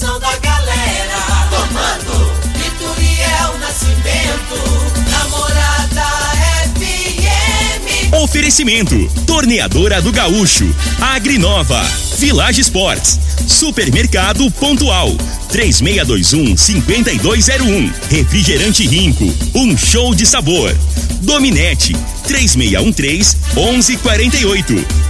coração da galera. Comando Vitoriel Nascimento, namorada FM. Oferecimento: Torneadora do Gaúcho, Agrinova, Village Sports, Supermercado Pontual, 3621 5201, Refrigerante Rinco, um show de sabor. Dominete, 3613 1148.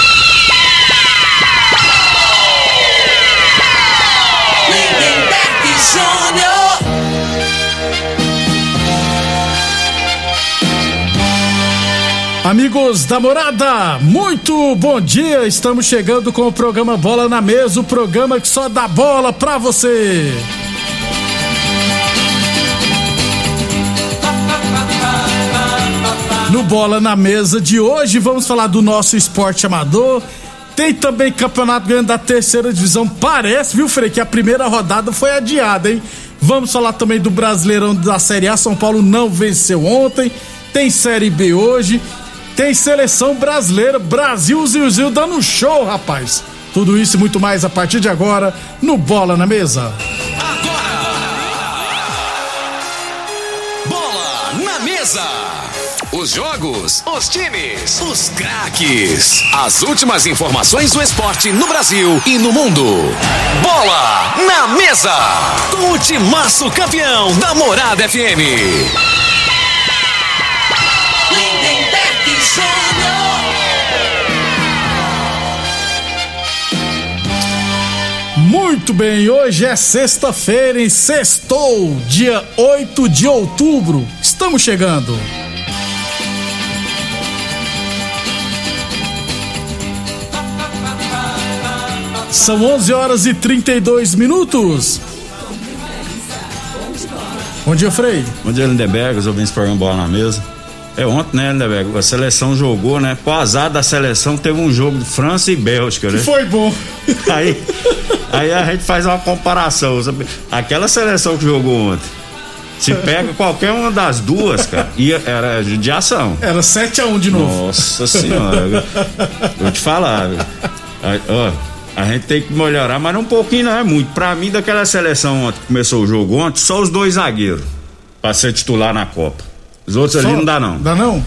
Amigos da morada, muito bom dia. Estamos chegando com o programa Bola na Mesa o programa que só dá bola pra você. No Bola na Mesa de hoje, vamos falar do nosso esporte amador. Tem também campeonato ganhando da terceira divisão. Parece, viu, Frei, que a primeira rodada foi adiada, hein? Vamos falar também do Brasileirão da Série A. São Paulo não venceu ontem. Tem Série B hoje. Tem seleção brasileira. Brasil Zilzil dando um show, rapaz. Tudo isso e muito mais a partir de agora no Bola na Mesa. Bola na mesa. Os jogos, os times, os craques. As últimas informações do esporte no Brasil e no mundo. Bola na mesa. Com o timaço campeão da Morada FM. Muito bem, hoje é sexta-feira, em sextou, dia 8 de outubro. Estamos chegando. São 11 horas e 32 minutos. Bom dia, Frei. Bom dia, Lindeberg, os ouvintes do programa Bola na Mesa. É ontem, né, Lindeberg? A seleção jogou, né? Pro azar da seleção, teve um jogo de França e Bélgica, né? Foi bom. Aí, aí a gente faz uma comparação. sabe? Aquela seleção que jogou ontem, se pega qualquer uma das duas, cara, ia, era judiação. Era 7x1 de novo. Nossa senhora, vou te falar? Aí, ó, a gente tem que melhorar, mas não um pouquinho, não é muito. Pra mim, daquela seleção ontem que começou o jogo ontem, só os dois zagueiros pra ser titular na Copa. Os outros ali não dá, não. Dá não?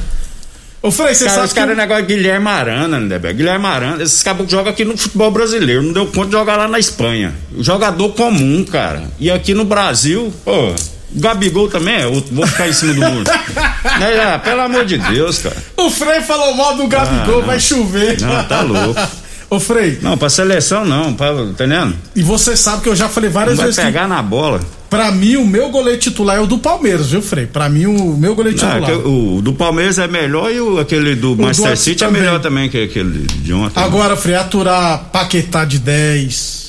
Ô, Frei, você Cara, sabe os que... caras é negócio de Guilherme Arana, né, Beto? Guilherme Arana, esses caboclos jogam aqui no futebol brasileiro, não deu conta de jogar lá na Espanha. Jogador comum, cara. E aqui no Brasil, pô, Gabigol também é outro, vou ficar em cima do muro. Né, ah, pelo amor de Deus, cara. O Frei falou mal do Gabigol, Ah, vai chover. Não, tá louco. Ô, Frei, Não, pra seleção não, pra, tá entendendo? e você sabe que eu já falei Não várias vai vezes que pegar na bola. Pra mim, o meu goleiro titular é o do Palmeiras, viu, Frei? Pra mim, o meu goleiro Não, é titular. que o do Palmeiras é melhor e o, aquele do Manchester do City é também. melhor também que aquele de ontem. Agora, Frei, aturar Paquetá de 10.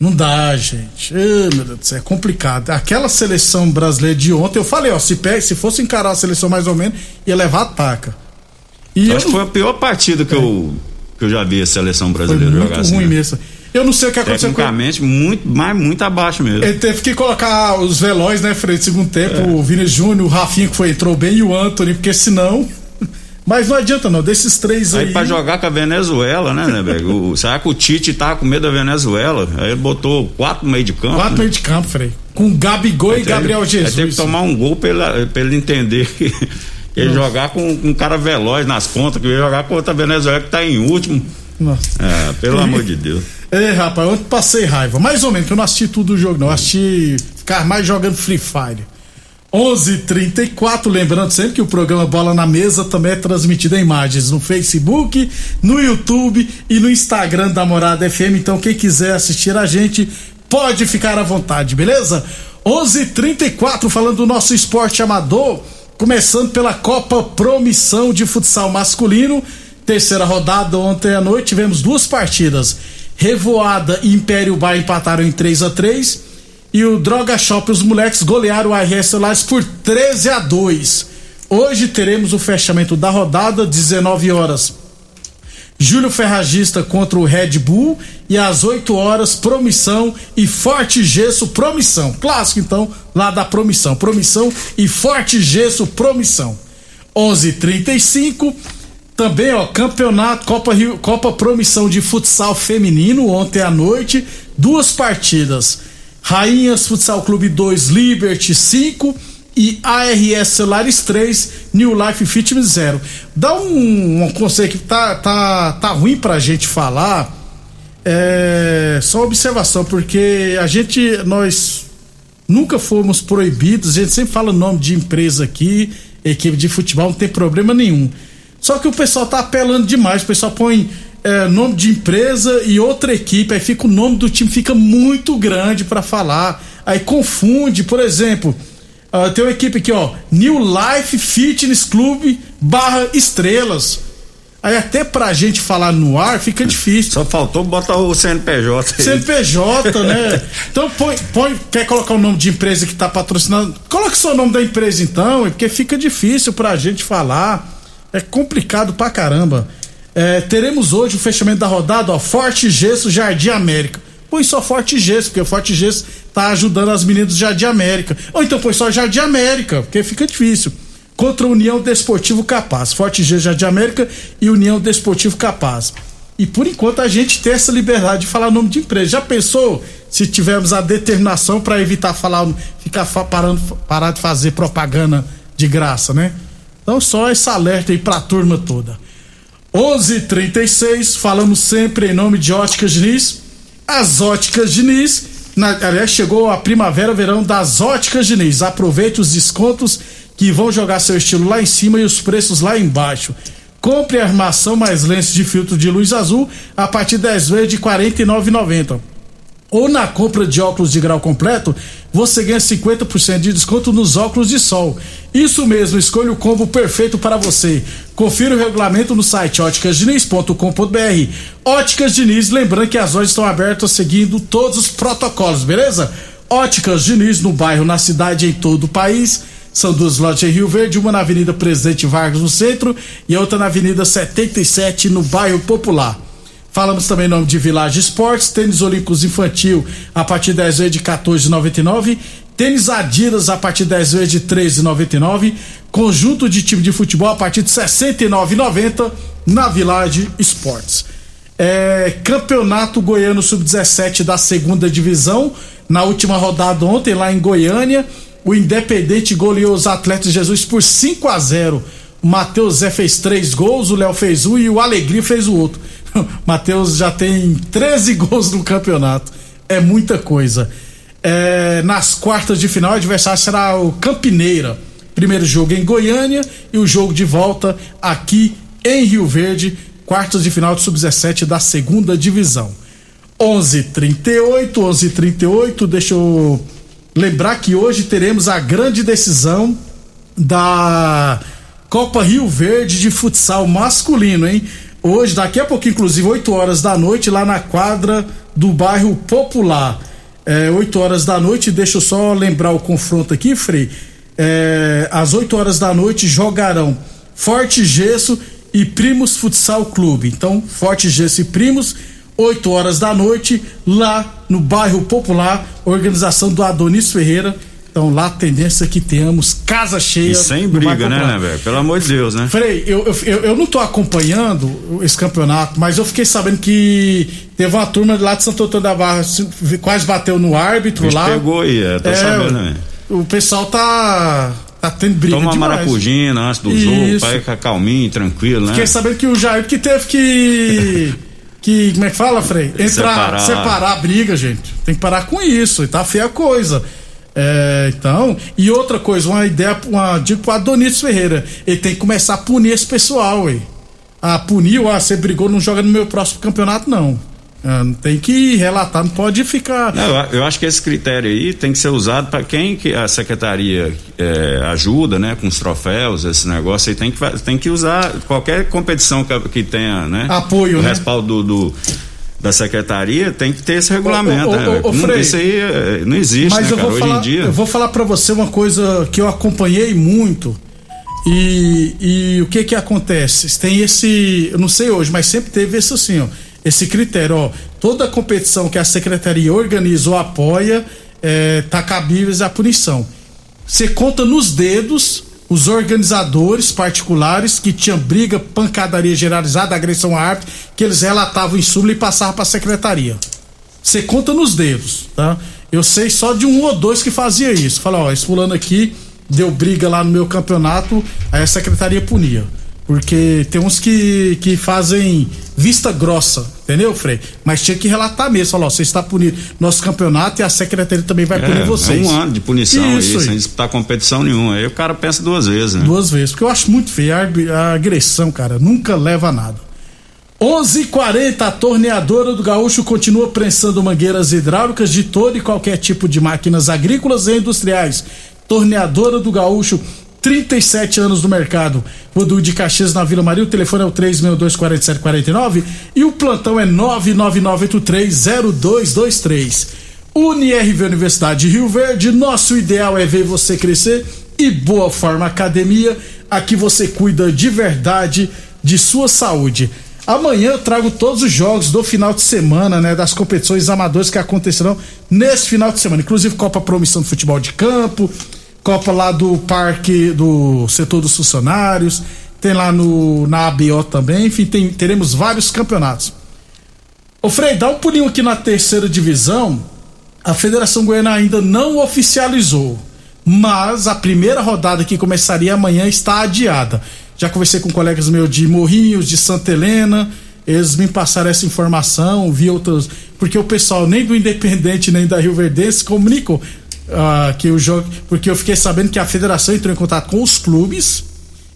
Não dá, gente. Ai, meu Deus do céu, é complicado. Aquela seleção brasileira de ontem, eu falei, ó, se, pe- se fosse encarar a seleção mais ou menos, ia levar ataca. E eu Acho que foi a pior partida que, eu, que eu já vi a seleção foi brasileira muito jogar assim. ruim né? mesmo. Eu não sei o que aconteceu com Tecnicamente, muito, mas muito abaixo mesmo. Ele teve que colocar os velóis, né, Frei, de segundo tempo, É. o Vini Júnior, o Rafinha que foi, entrou bem e o Anthony, porque senão. Mas não adianta não, desses três aí. Aí pra jogar com a Venezuela, né, né? O- Será que o Tite tava com medo da Venezuela? Aí ele botou quatro no meio de campo. Quatro né? meio de campo, Frei. Com Gabigol e Aí Gabriel Aí Jesus. teve que tomar um gol pra ele, pra ele entender que, ele jogar com, com um cara veloz nas pontas, que ele ia jogar contra a Venezuela que tá em último. Nossa. É, pelo amor de Deus. É, rapaz, ontem passei raiva. Mais ou menos, que eu não assisti tudo o jogo, não. Eu assisti. Ficar mais jogando Free Fire. 11:34 lembrando sempre que o programa Bola na Mesa também é transmitido em imagens no Facebook, no YouTube e no Instagram da Morada FM. Então, quem quiser assistir a gente, pode ficar à vontade, beleza? 11:34 falando do nosso esporte amador, começando pela Copa Promissão de Futsal Masculino. Terceira rodada ontem à noite tivemos duas partidas. Revoada e Império Bar empataram em 3 a 3 e o Droga Shop os moleques golearam o RS Celulares por 13 a 2. Hoje teremos o fechamento da rodada 19 horas. Júlio Ferragista contra o Red Bull e às 8 horas Promissão e Forte Gesso Promissão. Clássico então, lá da Promissão. Promissão e Forte Gesso Promissão. 11:35 também, ó, campeonato Copa Rio, Copa Promissão de futsal feminino ontem à noite, duas partidas. Rainhas Futsal Clube 2, Liberty 5 e ARS Celulares 3, New Life Fitness 0. Dá um, um conselho que tá, tá, tá ruim pra gente falar. É, só observação, porque a gente, nós nunca fomos proibidos, a gente sempre fala o nome de empresa aqui, equipe de futebol, não tem problema nenhum. Só que o pessoal tá apelando demais, o pessoal põe é, nome de empresa e outra equipe, aí fica o nome do time fica muito grande para falar, aí confunde, por exemplo, Uh, tem uma equipe aqui, ó. New Life Fitness Club barra estrelas. Aí até pra gente falar no ar fica difícil. Só faltou botar o CNPJ. Aí. CNPJ, né? Então põe, põe, quer colocar o nome de empresa que tá patrocinando? Coloque só o nome da empresa então, porque fica difícil pra gente falar. É complicado pra caramba. É, teremos hoje o fechamento da rodada, ó. Forte Gesso Jardim América. Põe só Forte Gesso, porque o Forte Gesso tá ajudando as meninas do Jardim América. Ou então põe só Jardim América, porque fica difícil. Contra a União Desportivo Capaz. Forte Gesso Jardim América e União Desportivo Capaz. E por enquanto a gente tem essa liberdade de falar o nome de empresa. Já pensou se tivermos a determinação para evitar falar, ficar parando, parar de fazer propaganda de graça, né? Então só esse alerta aí pra turma toda. 11:36 falamos sempre em nome de Óticas Diniz. As Óticas Diniz, na, aliás, chegou a primavera-verão das Óticas Diniz. Aproveite os descontos que vão jogar seu estilo lá em cima e os preços lá embaixo. Compre armação mais lentes de filtro de luz azul a partir de 10 vezes de R$ 49,90 ou na compra de óculos de grau completo, você ganha 50% de desconto nos óculos de sol. Isso mesmo, escolha o combo perfeito para você. Confira o regulamento no site óticasdiniz.com.br. Óticas Diniz, lembrando que as lojas estão abertas seguindo todos os protocolos, beleza? Óticas Diniz no bairro, na cidade em todo o país. São duas lojas em Rio Verde, uma na Avenida Presidente Vargas no centro e outra na Avenida 77 no bairro Popular. Falamos também em nome de Village Esportes, tênis olímpicos infantil a partir de 10 vezes de 14,99, tênis Adidas a partir de 10 vezes de 13,99, conjunto de time de futebol a partir de 69,90 na Village Esportes. É, campeonato Goiano Sub-17 da segunda divisão, na última rodada ontem lá em Goiânia, o Independente goleou os Atletas Jesus por 5 a 0. O Matheus Zé fez três gols, o Léo fez um e o Alegria fez o outro. Matheus já tem 13 gols no campeonato. É muita coisa. É, nas quartas de final, o adversário será o Campineira. Primeiro jogo em Goiânia e o jogo de volta aqui em Rio Verde. Quartas de final de sub-17 da segunda divisão. 11:38, 11:38. Deixa eu lembrar que hoje teremos a grande decisão da Copa Rio Verde de futsal masculino, hein? Hoje, daqui a pouco, inclusive, 8 horas da noite, lá na quadra do bairro Popular. É, 8 horas da noite, deixa eu só lembrar o confronto aqui, Frei. É, às 8 horas da noite jogarão Forte Gesso e Primos Futsal Clube. Então, Forte Gesso e Primos, 8 horas da noite, lá no bairro Popular, organização do Adonis Ferreira então lá a tendência é que tenhamos casa cheia. E sem briga, né, né, velho? Pelo amor de Deus, né? Frei, eu, eu, eu, eu não tô acompanhando esse campeonato, mas eu fiquei sabendo que teve uma turma lá de Santo Antônio da Barra, quase bateu no árbitro lá. pegou aí, é, tô é, sabendo, né? O pessoal tá tá tendo briga Toma demais. maracujina antes do Isso. jogo, ficar calminho, tranquilo, né? Fiquei sabendo que o Jair que teve que que, como é que fala, Frei? Entrar, separar. separar a briga, gente. Tem que parar com isso, tá feia a coisa. É, então, e outra coisa, uma ideia, uma dica pro Adonis Ferreira, ele tem que começar a punir esse pessoal, aí. Ah, puniu, ah, você brigou, não joga no meu próximo campeonato, não. É, tem que relatar, não pode ficar. Não, eu acho que esse critério aí tem que ser usado para quem que a secretaria é, ajuda, né, com os troféus, esse negócio aí tem que, tem que usar qualquer competição que, que tenha, né? Apoio, o né? respaldo do, do da secretaria tem que ter esse regulamento, ô, né? Ô, Frei, isso aí é, não existe, mas né, eu cara? Vou Hoje falar, em dia. Eu vou falar para você uma coisa que eu acompanhei muito E, e o que que acontece? Tem esse, eu não sei hoje, mas sempre teve esse assim, ó, esse critério, ó, toda competição que a secretaria organiza ou apoia, é, tá cabíveis a punição. Você conta nos dedos os organizadores particulares que tinham briga, pancadaria generalizada, agressão à árbitro, que eles relatavam em súmula e passavam para a secretaria. Você conta nos dedos, tá? Eu sei só de um ou dois que fazia isso. Fala, ó, esse fulano aqui deu briga lá no meu campeonato, aí a secretaria punia. Porque tem uns que, que fazem vista grossa, entendeu, Frei? Mas tinha que relatar mesmo, falar, ó, você está punido nosso campeonato e a secretaria também vai punir vocês. É um ano de punição Isso aí, sem disputar competição nenhuma. Aí o cara pensa duas vezes, né? Duas vezes, porque eu acho muito feio. A agressão, cara, nunca leva a nada. 11:40 a torneadora do Gaúcho continua prensando mangueiras hidráulicas de todo e qualquer tipo de máquinas agrícolas e industriais. Torneadora do Gaúcho, 37 anos no mercado. Rodul de Caxias na Vila Maria, o telefone é o 3624749 e o plantão é 999830223. UniRV Universidade de Rio Verde, nosso ideal é ver você crescer e Boa Forma Academia, aqui você cuida de verdade de sua saúde. Amanhã eu trago todos os jogos do final de semana, né, das competições amadoras que acontecerão nesse final de semana, inclusive Copa Promissão de Futebol de Campo, Copa lá do Parque do Setor dos Funcionários, tem lá no na ABO também, enfim, tem- teremos vários campeonatos. Ô Frei, dá um pulinho aqui na terceira divisão. A Federação Goiana ainda não oficializou, mas a primeira rodada que começaria amanhã está adiada. Já conversei com colegas meus de Morrinhos, de Santa Helena, eles me passaram essa informação, vi outros. Porque o pessoal nem do Independente nem da Rio Verdense comunicou ah, que o jogo. Porque eu fiquei sabendo que a federação entrou em contato com os clubes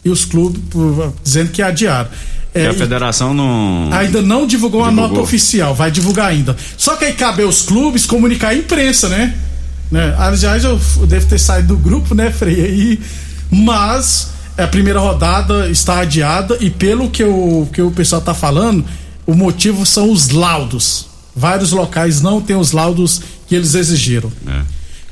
e os clubes por- dizendo que adiaram. E É, a e- federação não. Ainda não divulgou Divulgou. nota oficial, vai divulgar ainda. Só que aí cabe aos clubes comunicar a imprensa, né? né? Aliás, eu devo ter saído do grupo, né, Frei? Aí, mas a primeira rodada está adiada e pelo que, eu, que o pessoal tá falando, o motivo são os laudos. Vários locais não têm os laudos que eles exigiram. É.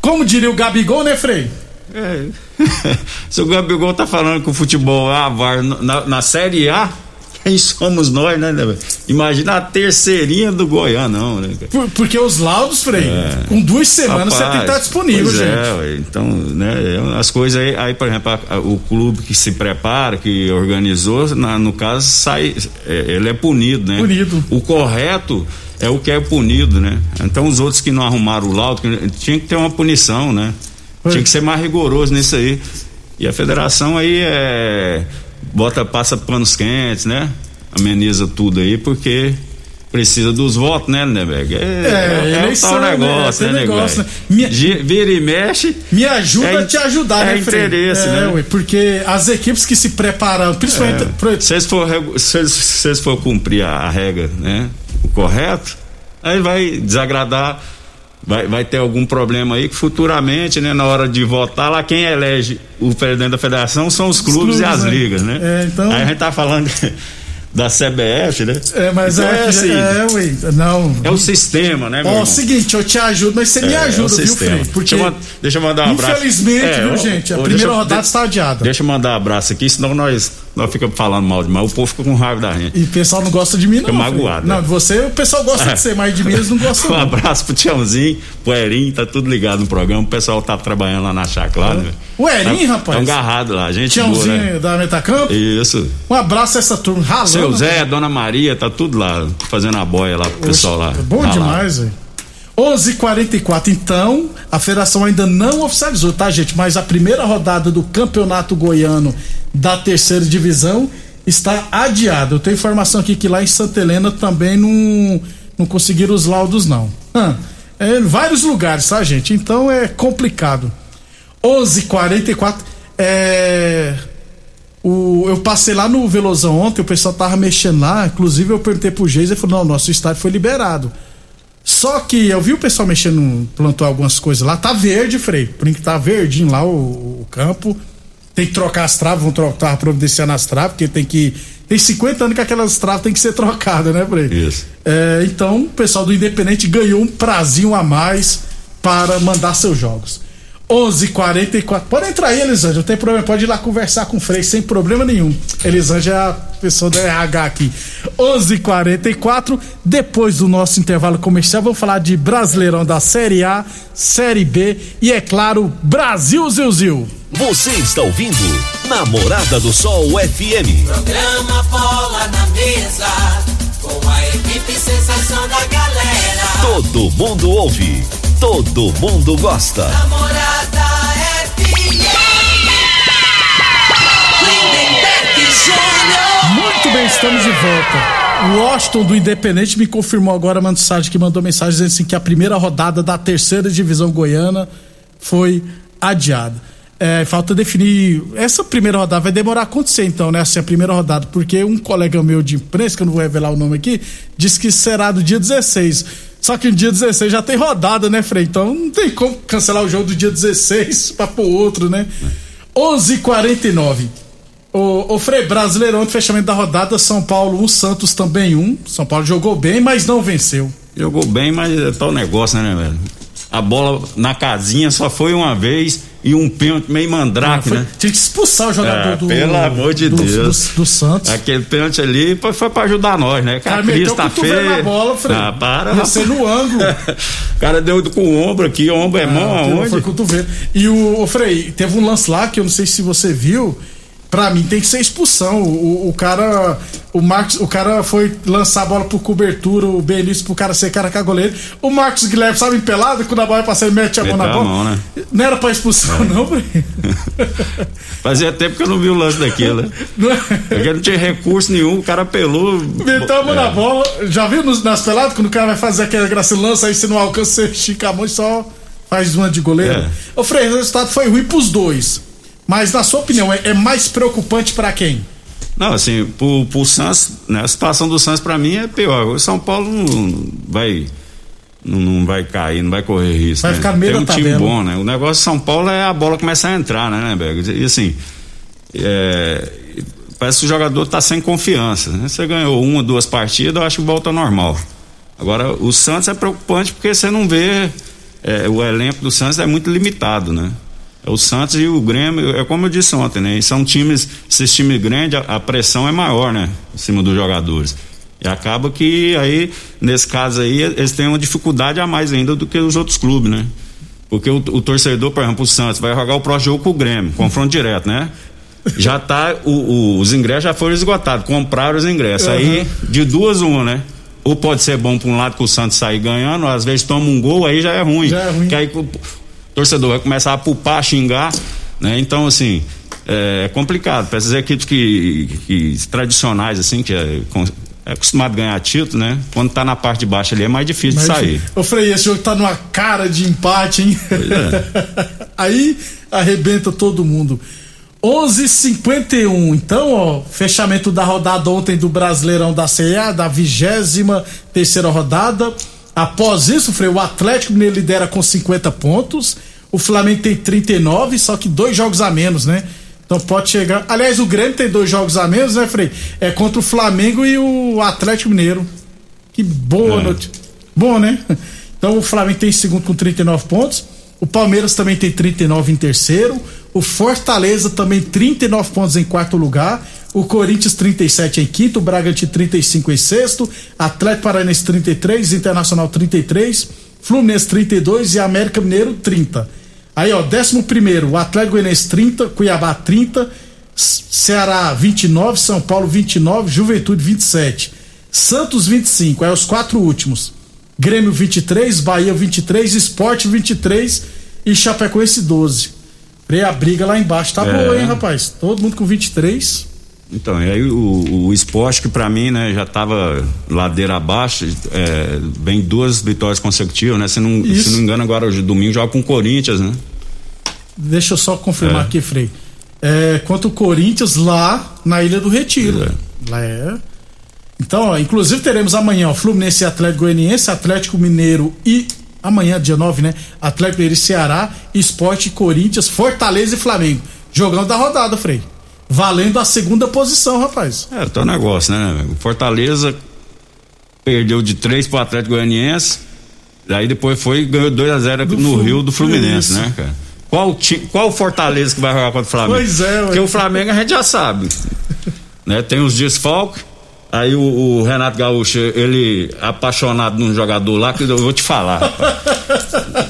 Como diria o Gabigol, né, Frei? É. Se o Gabigol tá falando que o futebol é a VAR na, na Série A, quem somos nós, né, né? Imagina a terceirinha do Goianão, né? cara? Por- porque os laudos, Frei, com duas semanas você tem que estar Rapaz, disponível, pois gente. É, então, né, é, as coisas aí, aí por exemplo, o clube que se prepara, que organizou, na- no caso, sai, é, ele é punido, né? Punido. O correto é o que é punido, né? Então os outros que não arrumaram o laudo, tinha que ter uma punição, né? Foi. Tinha que ser mais rigoroso nisso aí. E a federação aí é bota passa panos quentes, né? Ameniza tudo aí porque precisa dos votos, né, Neberg? É, é, o eleição, tal né? negócio, Tem né, negócio, né? Minha- Vira e mexe. Me ajuda É a te ajudar, é né, interesse, é, né? ué, porque as equipes que se preparam, principalmente. pro- Se eles for, se eles- se eles for cumprir a, a regra, né? O correto, aí vai desagradar, vai, vai ter algum problema aí que futuramente, né? Na hora de votar lá, quem elege o presidente da federação são os clubes, clubes, e as né? ligas, né? É, então- Aí a gente tá falando da CBF, né? É, mas Então é, é assim, é, ué, não. é o sistema, né, meu Ó, o seguinte, eu te ajudo, mas você me É, é o ajuda, viu, sistema. Frei? Porque, deixa, eu, deixa eu mandar um abraço. infelizmente, É, viu, gente, a primeira eu- rodada está adiada. Deixa eu mandar um abraço aqui, senão nós, nós ficamos falando mal demais. O povo fica com raiva da gente. E o pessoal não gosta de mim, não. Fica Frei. magoado, Não, é. de você, o pessoal gosta de ser, mas de mim eles não gostam. Um não. abraço pro Tiãozinho, pro Erinho, tá tudo ligado no programa. O pessoal tá trabalhando lá na chácara. lá, né? O Erinho, Tá- rapaz? Tá agarrado lá, gente boa, Tiãozinho né? da Metacampo. Isso. Um abraço a essa turma ralando. Seu Zé, Dona Maria, tá tudo lá, fazendo a boia lá pro pessoal lá. É bom demais, velho. 11:44 então, a federação ainda não oficializou, tá, gente? Mas a primeira rodada do Campeonato Goiano da terceira divisão está adiada. Eu tenho informação aqui que lá em Santa Helena também não, não conseguiram os laudos, não. Hã, é, em vários lugares, tá, gente? Então é complicado. 11:44 é. O, eu passei lá no Velozão ontem, o pessoal tava mexendo lá, inclusive eu perguntei pro Geis, ele falou, não, nosso estádio foi liberado. Só que eu vi o pessoal mexendo, plantou algumas coisas lá, tá verde, Frei, por enquanto tá verdinho lá o, o campo, tem que trocar as traves, vão trocar, providenciando as traves, porque tem que, tem 50 anos que aquelas traves tem que ser trocadas, né, Frei? Isso. É, então, o pessoal do Independente ganhou um prazinho a mais para mandar seus jogos. 11:44. Pode entrar aí, Elisângela, não tem problema, pode ir lá conversar com o Frei sem problema nenhum. Elisângela é pessoa da RH aqui. 11:44. Depois do nosso intervalo comercial, vamos falar de Brasileirão da Série A, Série B e é claro, Brasil Zilzil. Você está ouvindo Namorada do Sol FM. Programa Bola na Mesa, com a equipe sensação da galera. Todo mundo ouve, todo mundo gosta. Namorada Muito bem, estamos de volta. O Washington do Independente me confirmou agora uma mensagem que mandou mensagem dizendo assim que a primeira rodada da terceira divisão goiana foi adiada. É, falta definir. Essa primeira rodada vai demorar a acontecer, então, né? Assim, a primeira rodada, porque um colega meu de imprensa, que eu não vou revelar o nome aqui, disse que será do dia 16. Só que no dia 16 já tem rodada, né, Frei? Então não tem como cancelar o jogo do dia 16 pra pôr outro, né? 11:49 o, o Frei, Brasileirão de fechamento da rodada, São Paulo 1, Santos também 1. São Paulo jogou bem, mas não venceu. Jogou bem, mas é tal negócio, né, velho? A bola na casinha só foi uma vez e um pênalti meio mandrake, Foi- né? Tinha que expulsar o jogador Ah, do. pelo amor de do, Deus. Do, do Santos. Aquele pênalti ali foi, foi pra ajudar nós, né? Cara a crise tá feia. na bola, Frei. Ah, para. Descer no ângulo. o cara deu com o ombro aqui, o ombro é mão Ah, aonde? Foi cotovelo. E o, o Frei, teve um lance lá que eu não sei se você viu. Pra mim tem que ser expulsão. O, o, cara. O Marcos, o cara foi lançar a bola por cobertura, o Benício pro cara ser cara com a goleiro. O Marcos Guilherme, sabe, empelado, quando a bola passa, ele mete a mão na bola. mão, né? Não era pra expulsão, não, Frei. Fazia tempo que eu não vi o lance daquilo, né? Não é? Porque não tinha recurso nenhum, o cara pelou. Meteu a mão na bola. Já viu nos, nas peladas quando o cara vai fazer aquela graça lança, aí você não alcança, você estica a mão e só faz uma de goleiro? É. Ô Frei, o resultado foi ruim pros dois. Mas na sua opinião, é, é mais preocupante pra quem? Não, assim, pro, pro Santos, né, a situação do Santos pra mim é pior. O São Paulo não vai. Não, vai cair, não vai correr risco. Vai né? ficar meio Tem um time tabela. bom, né? O negócio de São Paulo é a bola começar a entrar, né, né, Berg? E assim, é, parece que o jogador tá sem confiança. Né? Você ganhou uma, duas partidas, eu acho que volta normal. Agora, o Santos é preocupante porque você não vê. é, o elenco do Santos é muito limitado, né? O Santos e o Grêmio, é como eu disse ontem, né? E São times, esses times grandes, a, a pressão é maior, né? Em cima dos jogadores. E acaba que aí, nesse caso aí, eles têm uma dificuldade a mais ainda do que os outros clubes, né? Porque o, o torcedor, por exemplo, o Santos, vai jogar o próximo jogo com o Grêmio, confronto direto, né? Já tá, o- o- os ingressos já foram esgotados, compraram os ingressos. Aí, de duas, uma, né? Ou pode ser bom para um lado que o Santos sair ganhando, às vezes toma um gol, aí já é ruim. Já é ruim. Que aí torcedor vai começar a pupar, xingar, né? Então, assim, é complicado. Para essas equipes que, que tradicionais, assim, que é, é acostumado a ganhar título, né? Quando tá na parte de baixo ali é mais difícil de sair. Ô Frei, esse jogo tá numa cara de empate, hein? Aí arrebenta todo mundo. 11:51. Então, ó, fechamento da rodada ontem do Brasileirão da CEA, da vigésima terceira rodada. Após isso, Frei, o Atlético Mineiro lidera com 50 pontos. O Flamengo tem 39, só que dois jogos a menos, né? Então pode chegar. Aliás, o Grêmio tem dois jogos a menos, né, Frei? É contra o Flamengo e o Atlético Mineiro. Que boa É. notícia. Bom, né? Então o Flamengo tem em segundo com 39 pontos. O Palmeiras também tem 39 em terceiro. O Fortaleza também 39 pontos em quarto lugar. O Corinthians 37 em quinto. O Bragantino 35 em sexto. Atlético Paranaense 33. Internacional 33. Fluminense 32 e América Mineiro 30. Aí, ó, 11 primeiro, o Atlético Goianiense 30, Cuiabá 30, C- Ceará 29, São Paulo 29, Juventude 27, Santos 25, aí os quatro últimos. Grêmio 23, Bahia 23, Esporte 23 e Chapecoense 12. Frei, a briga lá embaixo tá É. boa, hein, rapaz? Todo mundo com 23. Então, e aí o, o esporte que pra mim, né, já tava ladeira abaixo, é, vem duas vitórias consecutivas, né? Se não, Isso. se não me engano, agora hoje domingo joga com o Corinthians, né? Deixa eu só confirmar É. aqui, Frei. É, quanto o Corinthians lá na Ilha do Retiro. É. Lá é. Então, ó, inclusive teremos amanhã ó, Fluminense e Atlético Goianiense, Atlético Mineiro e amanhã, dia 9, né? Atlético Mineiro e Ceará, Esporte, Corinthians, Fortaleza e Flamengo. Jogando da rodada, Frei. Valendo a segunda posição, rapaz. É, tá o negócio, né? O Fortaleza perdeu de 3 pro Atlético Goianiense, daí depois foi e ganhou 2 a 0 Do no Flu- Rio do Fluminense, né, cara? Qual, ti, qual Fortaleza que vai jogar contra o Flamengo? Pois é, ué. Porque o Flamengo a gente já sabe. né? Tem os desfalques. Aí o, o Renato Gaúcho, ele apaixonado num jogador lá, que eu vou te falar, rapaz.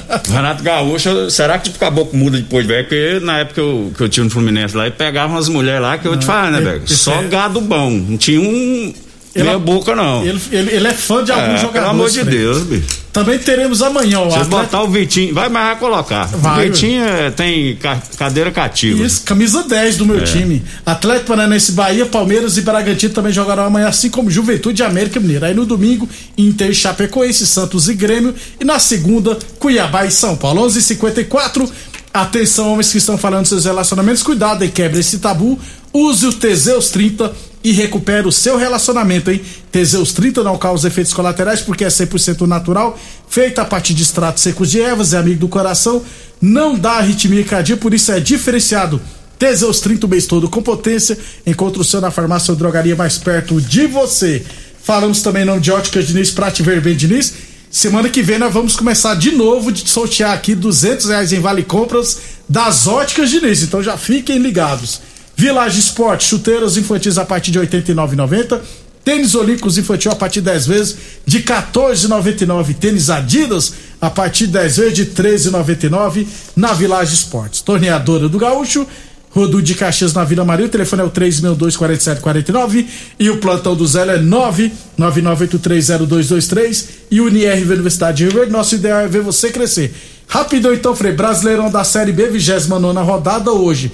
Renato Gaúcho, será que tipo caboclo muda depois, velho? Porque na época que eu, que eu tinha no Fluminense lá, ele pegava umas mulheres lá que eu vou te falar, né, ele- velho? Só é- gado bom. Não tinha um. Ele- meia boca, não. Ele, ele, ele é fã de alguns É, jogadores. pelo amor de. Deus, bicho. Também teremos amanhã o Atlético. botar o Vitinho, vai, mas vai colocar. Vai, o Vitinho é, tem ca- cadeira cativa. Isso, camisa 10 do meu É. time. Atlético Paranaense Bahia, Palmeiras e Bragantino também jogarão amanhã, assim como Juventude e América Mineiro. Aí no domingo, Inter e Chapecoense, Santos e Grêmio. E na segunda, Cuiabá e São Paulo. 11 h 54 Atenção, homens que estão falando seus relacionamentos, cuidado e quebre esse tabu. Use o Teseus 30 e recupere o seu relacionamento, hein? Teseus 30 não causa efeitos colaterais porque é 100% natural, feita a partir de extratos secos de ervas, é amigo do coração, não dá arritmia cardíaca, por isso é diferenciado. Teseus 30 o mês todo com potência. Encontre o seu na farmácia ou drogaria mais perto de você. Falamos também em nome de Óticas Diniz, Prate Ver bem Diniz. Semana que vem nós vamos começar de novo de sortear aqui 200 reais em Vale Compras das Óticas Diniz. Então já fiquem ligados. Village Esporte, chuteiras infantis a partir de R$ 89,90. Tênis Olímpicos infantil a partir de 10 vezes de R$ 14,99. Tênis Adidas a partir de 10 vezes de R$ 13,99 na Village Esportes. Torneadora do Gaúcho. Rodu de Caxias na Vila Maria, o telefone é o 362-4749 e o plantão do Zé é 999830223 e UniRV Universidade de Rio Verde. Nosso ideal é ver você crescer. Rapidão então, Frei, Brasileirão da Série B, 29 rodada hoje.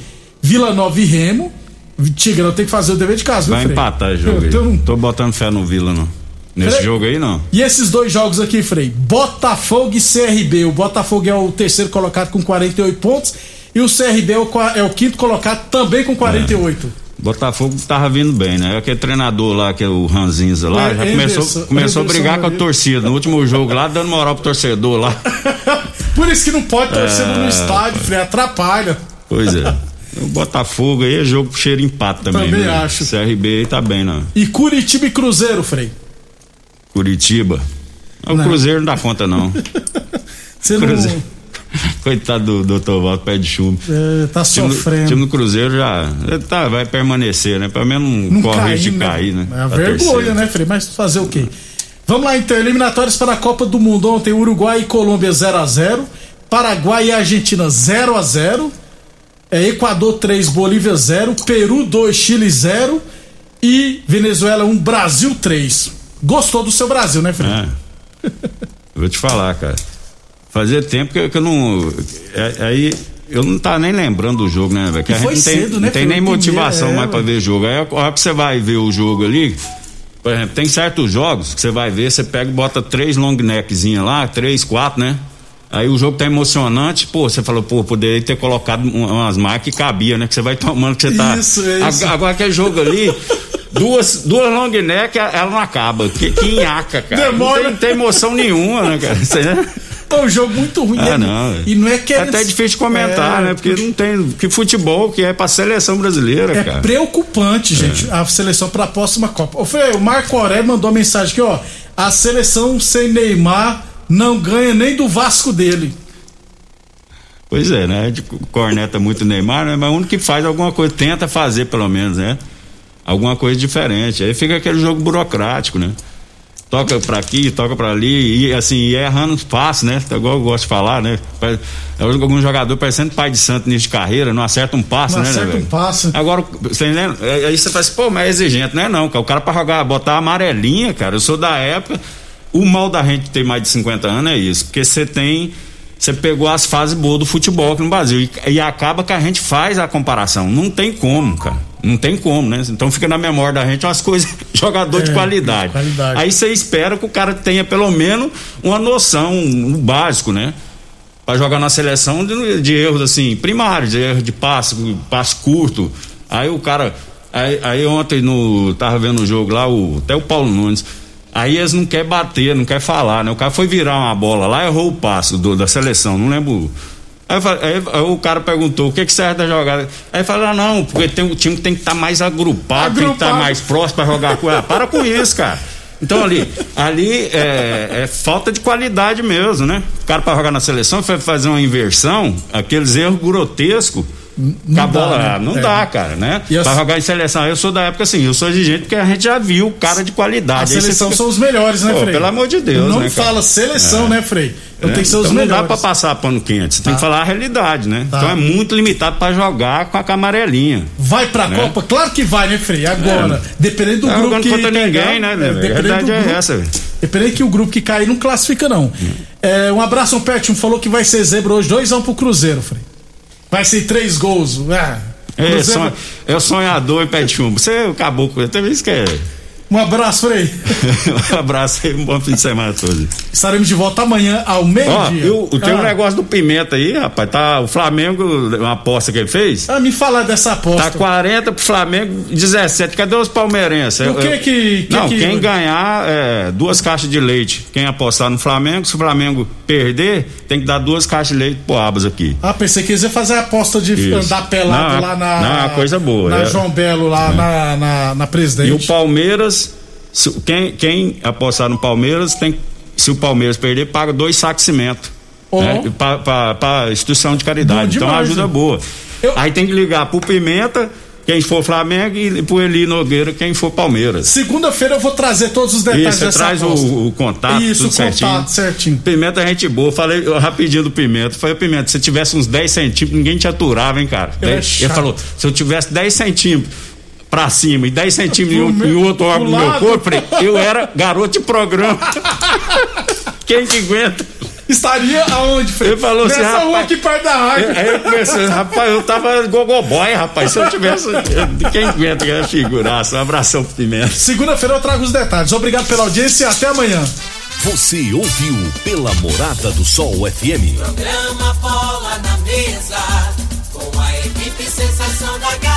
Vila Nova e Remo. Tigrão tem que fazer o dever de casa, viu, Vai Frei? empatar esse jogo Eu aí. tenho- Tô botando fé no Vila, não. Nesse Frei- jogo aí, não. E esses dois jogos aqui, Frei? Botafogo e CRB. O Botafogo é o terceiro colocado com 48 pontos e o CRB é o, é o quinto colocado também com 48. Botafogo tava vindo bem, né? Aquele treinador lá, que é o Ranzinza lá, É, já Anderson- começou, começou a brigar com a torcida. No último jogo lá, dando moral pro torcedor lá. Por isso que não pode torcer É, no estádio, Frei, atrapalha. Pois é. O Botafogo aí é jogo pro cheiro empate também. Também né? acho. CRB aí tá bem, não. E Curitiba e Cruzeiro, Frei. Curitiba. O Não. Cruzeiro não dá conta, não. Você não Cruzeiro. Coitado do doutor Walter, pé de chumbo. é, tá O time, do- sofrendo. time do Cruzeiro já tá, vai permanecer, né? Pelo menos não, não corre de caindo, cair, né? É a Pra vergonha, terceira. né, Frei? Mas fazer o quê? Vamos lá então, eliminatórias para a Copa do Mundo. Ontem Uruguai e Colômbia 0 a 0 Paraguai e Argentina 0 a 0 é, Equador 3, Bolívia 0, Peru 2, Chile 0 e Venezuela 1, Brasil 3. Gostou do seu Brasil, né, Frei? É. Eu vou te falar, cara. Fazia tempo que, que eu não. é- Aí eu não tá nem lembrando do jogo, né, velho? Que E a gente não tem, cedo, né, não tem nem motivação é, mais pra ver jogo. Aí a hora que você vai ver o jogo ali, por exemplo, tem certos jogos que você vai ver, você pega e bota três long neckzinha lá, três, quatro, né? Aí o jogo tá emocionante, pô, você falou, pô, poderia ter colocado um- umas marcas que cabia, né? Que você vai tomando, que você tá. Isso, é isso. Ag- Agora aquele jogo ali, duas, duas long neck, ela não acaba. Que, que nhaca, cara. Demora. Não tem, não tem emoção nenhuma, né, cara? Você, né? É um jogo muito ruim. Ah, e- não, velho. E não é É querendo... até difícil de comentar, É, né? Porque não tem. Que futebol que é pra seleção brasileira, É cara. preocupante, gente, a seleção para a próxima Copa. O Marco Aurélio mandou uma mensagem aqui, ó. A seleção sem Neymar não ganha nem do Vasco dele. Pois é, né? Gente corneta muito Neymar, né? Mas o único que faz alguma coisa, tenta fazer pelo menos, né? Alguma coisa diferente. Aí fica aquele jogo burocrático, né? Toca pra aqui, toca pra ali, e assim, e errando fácil, né? Igual eu gosto de falar, né? Pare- Algum jogador parecendo pai de santo nisso de carreira, não acerta um passo, Não né, acerta né, um passe. Agora, você lembra? É, Aí você fala assim, pô, mas é exigente, não é não, cara. O cara pra jogar, botar a amarelinha, cara, eu sou da época. O mal da gente ter mais de 50 anos é isso, porque você tem. Você pegou as fases boas do futebol aqui no Brasil. E, e acaba que a gente faz a comparação. Não tem como, cara. Não tem como, né? Então fica na memória da gente umas coisas, jogador de É, qualidade. de qualidade. Aí você espera que o cara tenha pelo menos uma noção, um básico, né? Pra jogar na seleção de, de erros assim, primários, de erro de passe, passe curto. Aí o cara. Aí, aí ontem no. Tava vendo o jogo lá, o, até o Paulo Nunes. Aí eles não querem bater, não querem falar, né? O cara foi virar uma bola lá, errou o passo do, da seleção, não lembro. Aí, aí- aí o cara perguntou o que, que serve da jogada. Aí fala, ah, não, porque tem, o time tem que estar mais agrupado, tem que estar Agrupado. mais próximo pra jogar com ela. Para com isso, cara. Então ali, ali é, é, falta de qualidade mesmo, né? O cara para jogar na seleção foi fazer uma inversão, aqueles erros grotescos. Não a bola, dá, né? não É. dá, cara, né? E Pra jogar em seleção, eu sou da época assim, eu sou exigente porque a gente já viu o cara de A qualidade. Aí você seleção fica- são os melhores, né, Pô, Frei? pelo amor de Deus, Não né, fala seleção, né, Frei? Então É, tem que ser os então não melhores. dá pra passar pano quente, você tem Tá. que falar a realidade, né? Tá. Então é muito limitado pra jogar com a camarelinha. Vai pra Né? Copa? Claro que vai, né, Frei? Agora, dependendo do Tá grupo que contra pegar, ninguém, né, é, velho? A realidade é grupo- essa, velho. Dependendo que o grupo que cair não classifica, não. É, um abraço ao Pet, um falou que vai ser zebra hoje, 2x1 pro Cruzeiro, Frei. Vai ser três gols. Ah, É, sonho, é o sonhador e pé de chumbo. Você acabou com Tem vezes que é. Um abraço, Frei. um abraço aí, um bom fim de semana a todos. Estaremos de volta amanhã ao meio-dia. eu, tem um Ah. negócio do Pimenta aí, rapaz. Tá, o Flamengo, uma aposta que ele fez, Ah, me falar dessa aposta. tá 40 pro Flamengo, 17. Cadê os palmeirenses? E o que Eu- que- que Não, que- quem ganhar é duas caixas de leite. Quem apostar no Flamengo, se o Flamengo perder, tem que dar duas caixas de leite pro Abas aqui. Ah, pensei que eles iam fazer a aposta de Isso. andar pelado Não, lá na. não, é coisa boa, Na é. João Belo, lá na, na, na E o presidente. Palmeiras, se- quem, quem apostar no Palmeiras, tem, se o Palmeiras perder, paga dois sacos de cimento. Ó. Né? Pra instituição de caridade. Então demais, ajuda hein? boa. Eu- Aí tem que ligar pro Pimenta, quem for Flamengo, e pro Eli Nogueira, quem for Palmeiras. Segunda-feira eu vou trazer todos os detalhes Isso, você dessa traz o, aposta. o contato, Isso, tudo o contato certinho. certinho. Pimenta é gente boa. Falei rapidinho do Pimenta. Falei, Pimenta, se tivesse uns 10 centímetros, ninguém te aturava, hein, cara? Ele é Ele, falou: se eu tivesse 10 centímetros pra cima e 10 centímetros em, um- outro órgão do meu corpo, eu era garoto de programa. Quem que aguenta? Estaria aonde, Frei? Ele falou assim, Nessa rua aqui perto da rádio. Aí eu comecei, rapaz, eu tava gogoboy, rapaz. Se eu tivesse. Quem aguenta que é figuraça? Um abração pro Pimenta. Segunda-feira eu trago os detalhes. Obrigado pela audiência e até amanhã. Você ouviu pela Morada do Sol FM. Programa Bola na Mesa, com a equipe sensação da galera.